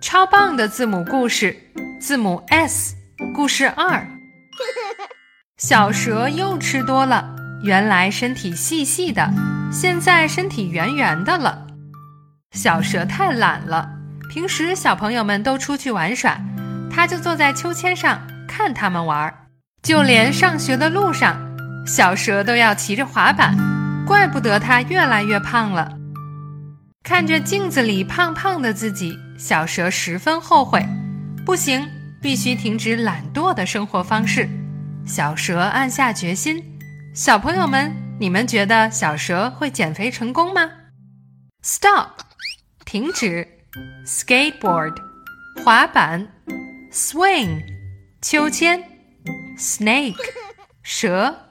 超棒的字母故事，字母 S，故事二。小蛇又吃多了，原来身体细细的，现在身体圆圆的了。小蛇太懒了，平时小朋友们都出去玩耍，它就坐在秋千上看他们玩儿。就连上学的路上，小蛇都要骑着滑板，怪不得它越来越胖了。看着镜子里胖胖的自己，小蛇十分后悔。不行，必须停止懒惰的生活方式。小蛇暗下决心。小朋友们，你们觉得小蛇会减肥成功吗？Stop，停止。Skateboard，滑板。Swing，秋千。Snake，蛇。